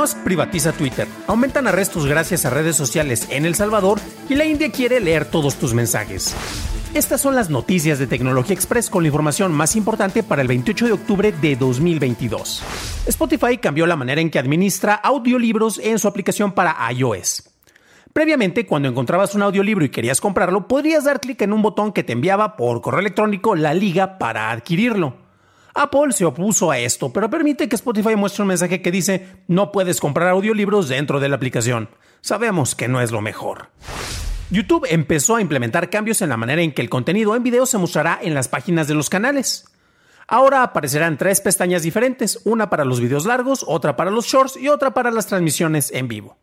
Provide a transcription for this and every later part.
Privatiza Twitter, aumentan arrestos gracias a redes sociales en El Salvador y la India quiere leer todos tus mensajes. Estas son las noticias de Tecnología Express con la información más importante para el 28 de octubre de 2022. Spotify cambió la manera en que administra audiolibros en su aplicación para iOS. Previamente, cuando encontrabas un audiolibro y querías comprarlo, podrías dar clic en un botón que te enviaba por correo electrónico la liga para adquirirlo. Apple se opuso a esto, pero permite que Spotify muestre un mensaje que dice no puedes comprar audiolibros dentro de la aplicación. Sabemos que no es lo mejor. YouTube empezó a implementar cambios en la manera en que el contenido en video se mostrará en las páginas de los canales. Ahora aparecerán tres pestañas diferentes, una para los videos largos, otra para los shorts y otra para las transmisiones en vivo.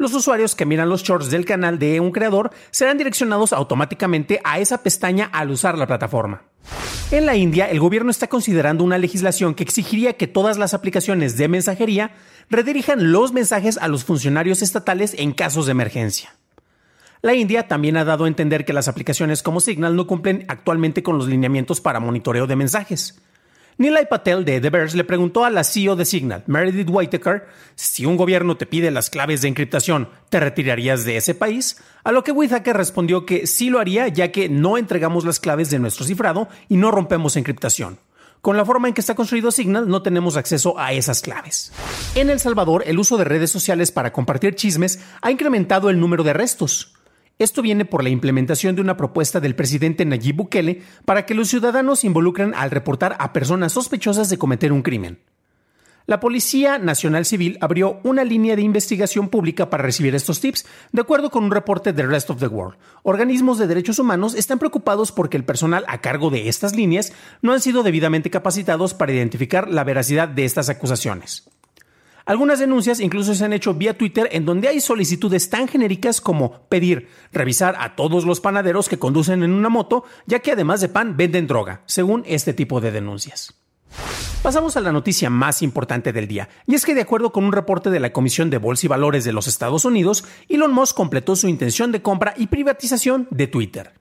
Los usuarios que miran los shorts del canal de un creador serán direccionados automáticamente a esa pestaña al usar la plataforma. En la India, el gobierno está considerando una legislación que exigiría que todas las aplicaciones de mensajería redirijan los mensajes a los funcionarios estatales en casos de emergencia. La India también ha dado a entender que las aplicaciones como Signal no cumplen actualmente con los lineamientos para monitoreo de mensajes. Nilay Patel de The Verge le preguntó a la CEO de Signal, Meredith Whitaker, si un gobierno te pide las claves de encriptación, ¿te retirarías de ese país? A lo que Whitaker respondió que sí lo haría ya que no entregamos las claves de nuestro cifrado y no rompemos encriptación. Con la forma en que está construido Signal no tenemos acceso a esas claves. En El Salvador, el uso de redes sociales para compartir chismes ha incrementado el número de arrestos. Esto viene por la implementación de una propuesta del presidente Nayib Bukele para que los ciudadanos se involucren al reportar a personas sospechosas de cometer un crimen. La Policía Nacional Civil abrió una línea de investigación pública para recibir estos tips, de acuerdo con un reporte de Rest of the World. Organismos de derechos humanos están preocupados porque el personal a cargo de estas líneas no han sido debidamente capacitados para identificar la veracidad de estas acusaciones. Algunas denuncias incluso se han hecho vía Twitter en donde hay solicitudes tan genéricas como pedir revisar a todos los panaderos que conducen en una moto, ya que además de pan venden droga, según este tipo de denuncias. Pasamos a la noticia más importante del día, y es que de acuerdo con un reporte de la Comisión de Bolsa y Valores de los Estados Unidos, Elon Musk completó su intención de compra y privatización de Twitter.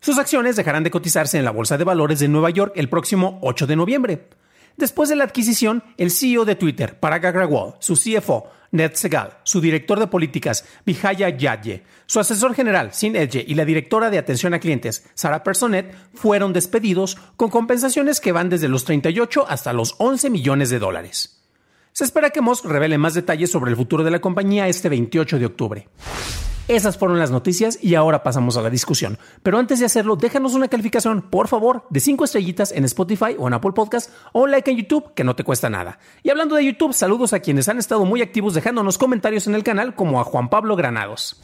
Sus acciones dejarán de cotizarse en la Bolsa de Valores de Nueva York el próximo 8 de noviembre. Después de la adquisición, el CEO de Twitter, Parag Agrawal, su CFO, Ned Segal, su director de políticas, Vijaya Yadye, su asesor general, Sin Edge, y la directora de atención a clientes, Sarah Personet, fueron despedidos con compensaciones que van desde los 38 hasta los 11 millones de dólares. Se espera que Musk revele más detalles sobre el futuro de la compañía este 28 de octubre. Esas fueron las noticias y ahora pasamos a la discusión. Pero antes de hacerlo, déjanos una calificación, por favor, de 5 estrellitas en Spotify o en Apple Podcast o un like en YouTube, que no te cuesta nada. Y hablando de YouTube, saludos a quienes han estado muy activos dejándonos comentarios en el canal, como a Juan Pablo Granados.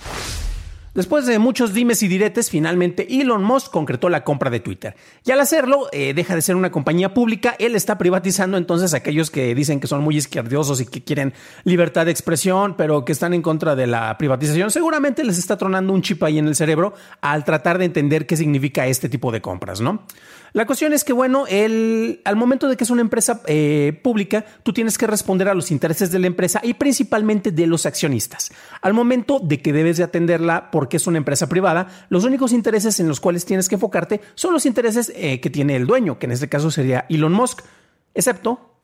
Después de muchos dimes y diretes, finalmente Elon Musk concretó la compra de Twitter. Y al hacerlo, eh, deja de ser una compañía pública, él está privatizando entonces a aquellos que dicen que son muy izquierdiosos y que quieren libertad de expresión, pero que están en contra de la privatización, seguramente les está tronando un chip ahí en el cerebro al tratar de entender qué significa este tipo de compras, ¿no? La cuestión es que, bueno, el, al momento de que es una empresa eh, pública, tú tienes que responder a los intereses de la empresa y principalmente de los accionistas. Al momento de que debes de atenderla porque es una empresa privada, los únicos intereses en los cuales tienes que enfocarte son los intereses eh, que tiene el dueño, que en este caso sería Elon Musk, excepto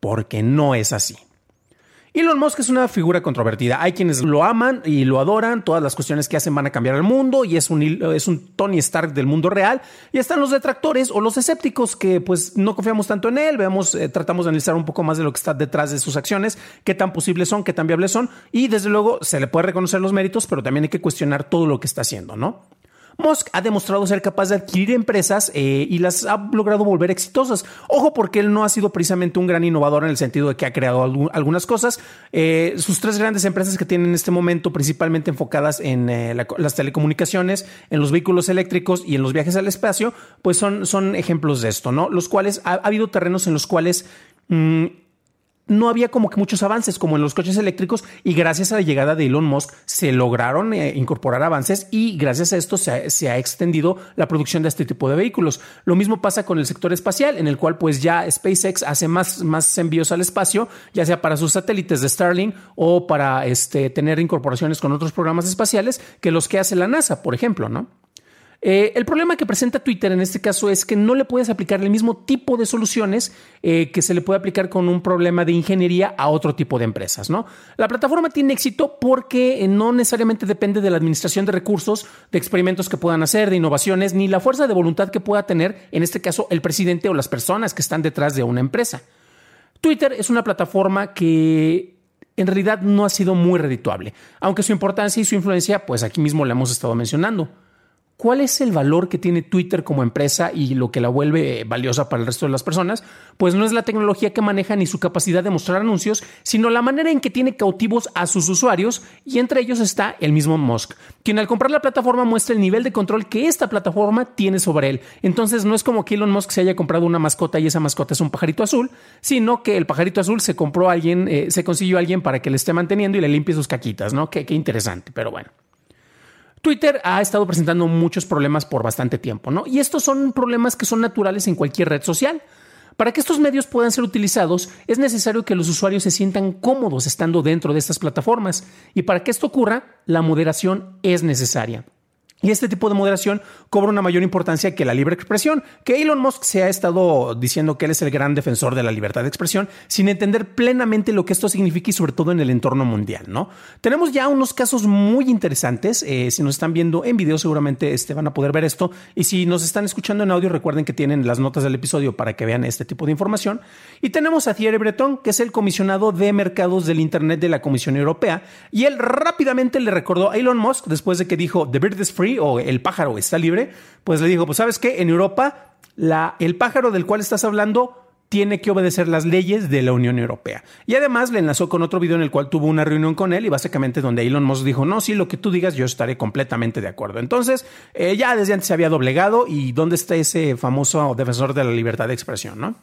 porque no es así. Elon Musk es una figura controvertida. Hay quienes lo aman y lo adoran. Todas las cuestiones que hacen van a cambiar el mundo y es un, es un Tony Stark del mundo real. Y están los detractores o los escépticos que pues no confiamos tanto en él. Veamos, eh, tratamos de analizar un poco más de lo que está detrás de sus acciones, qué tan posibles son, qué tan viables son. Y desde luego se le puede reconocer los méritos, pero también hay que cuestionar todo lo que está haciendo, ¿no? Musk ha demostrado ser capaz de adquirir empresas eh, y las ha logrado volver exitosas. Ojo, porque él no ha sido precisamente un gran innovador en el sentido de que ha creado algunas cosas. Eh, sus tres grandes empresas que tienen en este momento, principalmente enfocadas en eh, las telecomunicaciones, en los vehículos eléctricos y en los viajes al espacio, pues son, son ejemplos de esto, ¿no? Los cuales ha, habido terrenos en los cuales mm, no había como que muchos avances como en los coches eléctricos y gracias a la llegada de Elon Musk se lograron eh, incorporar avances y gracias a esto se ha, extendido la producción de este tipo de vehículos. Lo mismo pasa con el sector espacial en el cual pues ya SpaceX hace más, más envíos al espacio, ya sea para sus satélites de Starlink o para este, tener incorporaciones con otros programas espaciales que los que hace la NASA, por ejemplo, ¿no? Eh, el problema que presenta Twitter en este caso es que no le puedes aplicar el mismo tipo de soluciones eh, que se le puede aplicar con un problema de ingeniería a otro tipo de empresas. ¿no? La plataforma tiene éxito porque no necesariamente depende de la administración de recursos, de experimentos que puedan hacer, de innovaciones, ni la fuerza de voluntad que pueda tener, en este caso, el presidente o las personas que están detrás de una empresa. Twitter es una plataforma que en realidad no ha sido muy redituable, aunque su importancia y su influencia, pues aquí mismo la hemos estado mencionando. ¿Cuál es el valor que tiene Twitter como empresa y lo que la vuelve valiosa para el resto de las personas? Pues no es la tecnología que maneja ni su capacidad de mostrar anuncios, sino la manera en que tiene cautivos a sus usuarios y entre ellos está el mismo Musk, quien al comprar la plataforma muestra el nivel de control que esta plataforma tiene sobre él. Entonces no es como que Elon Musk se haya comprado una mascota y esa mascota es un pajarito azul, sino que el pajarito azul se compró a alguien, eh, se consiguió a alguien para que le esté manteniendo y le limpie sus caquitas, ¿no? qué interesante, pero bueno. Twitter ha estado presentando muchos problemas por bastante tiempo, ¿no? Y estos son problemas que son naturales en cualquier red social. Para que estos medios puedan ser utilizados, es necesario que los usuarios se sientan cómodos estando dentro de estas plataformas. Y para que esto ocurra, la moderación es necesaria. Y este tipo de moderación cobra una mayor importancia que la libre expresión, que Elon Musk se ha estado diciendo que él es el gran defensor de la libertad de expresión, sin entender plenamente lo que esto significa y sobre todo en el entorno mundial, ¿no? Tenemos ya unos casos muy interesantes, eh, si nos están viendo en video seguramente este, van a poder ver esto, y si nos están escuchando en audio recuerden que tienen las notas del episodio para que vean este tipo de información. Y tenemos a Thierry Breton, que es el comisionado de mercados del Internet de la Comisión Europea, y él rápidamente le recordó a Elon Musk después de que dijo, The bird is free, o el pájaro está libre, pues le dijo, pues sabes qué, en Europa el pájaro del cual estás hablando tiene que obedecer las leyes de la Unión Europea. Y además le enlazó con otro video en el cual tuvo una reunión con él y básicamente donde Elon Musk dijo, no, sí, lo que tú digas yo estaré completamente de acuerdo. Entonces, eh, ya desde antes se había doblegado y dónde está ese famoso defensor de la libertad de expresión, ¿no?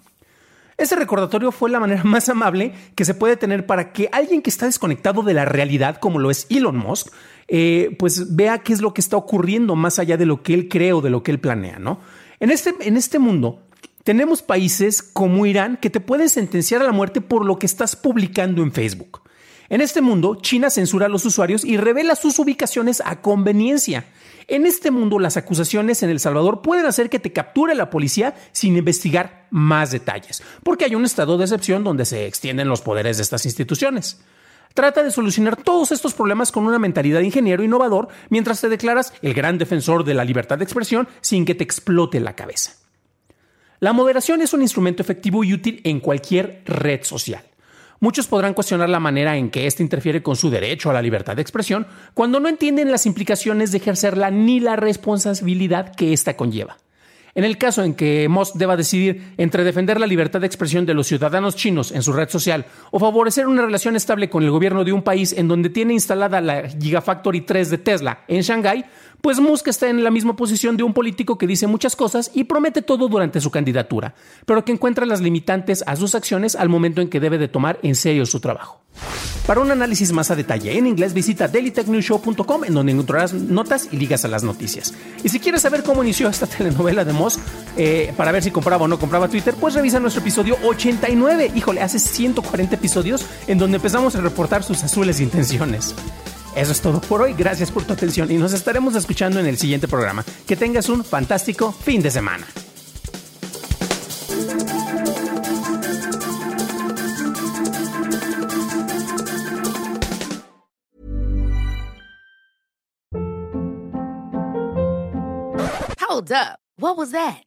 Ese recordatorio fue la manera más amable que se puede tener para que alguien que está desconectado de la realidad, como lo es Elon Musk, eh, pues vea qué es lo que está ocurriendo más allá de lo que él cree o de lo que él planea, ¿no? En este, en este mundo tenemos países como Irán que te pueden sentenciar a la muerte por lo que estás publicando en Facebook. En este mundo, China censura a los usuarios y revela sus ubicaciones a conveniencia. En este mundo, las acusaciones en El Salvador pueden hacer que te capture la policía sin investigar más detalles, porque hay un estado de excepción donde se extienden los poderes de estas instituciones. Trata de solucionar todos estos problemas con una mentalidad de ingeniero innovador mientras te declaras el gran defensor de la libertad de expresión sin que te explote la cabeza. La moderación es un instrumento efectivo y útil en cualquier red social. Muchos podrán cuestionar la manera en que éste interfiere con su derecho a la libertad de expresión cuando no entienden las implicaciones de ejercerla ni la responsabilidad que ésta conlleva. En el caso en que Musk deba decidir entre defender la libertad de expresión de los ciudadanos chinos en su red social o favorecer una relación estable con el gobierno de un país en donde tiene instalada la Gigafactory 3 de Tesla en Shanghái, pues Musk está en la misma posición de un político que dice muchas cosas y promete todo durante su candidatura, pero que encuentra las limitantes a sus acciones al momento en que debe de tomar en serio su trabajo. Para un análisis más a detalle en inglés, visita dailytechnewshow.com en donde encontrarás notas y ligas a las noticias. Y si quieres saber cómo inició esta telenovela de Moss, eh, para ver si compraba o no compraba Twitter, pues revisa nuestro episodio 89. Híjole, hace 140 episodios en donde empezamos a reportar sus azules intenciones. Eso es todo por hoy. Gracias por tu atención y nos estaremos escuchando en el siguiente programa. Que tengas un fantástico fin de semana. Hold up. What was that?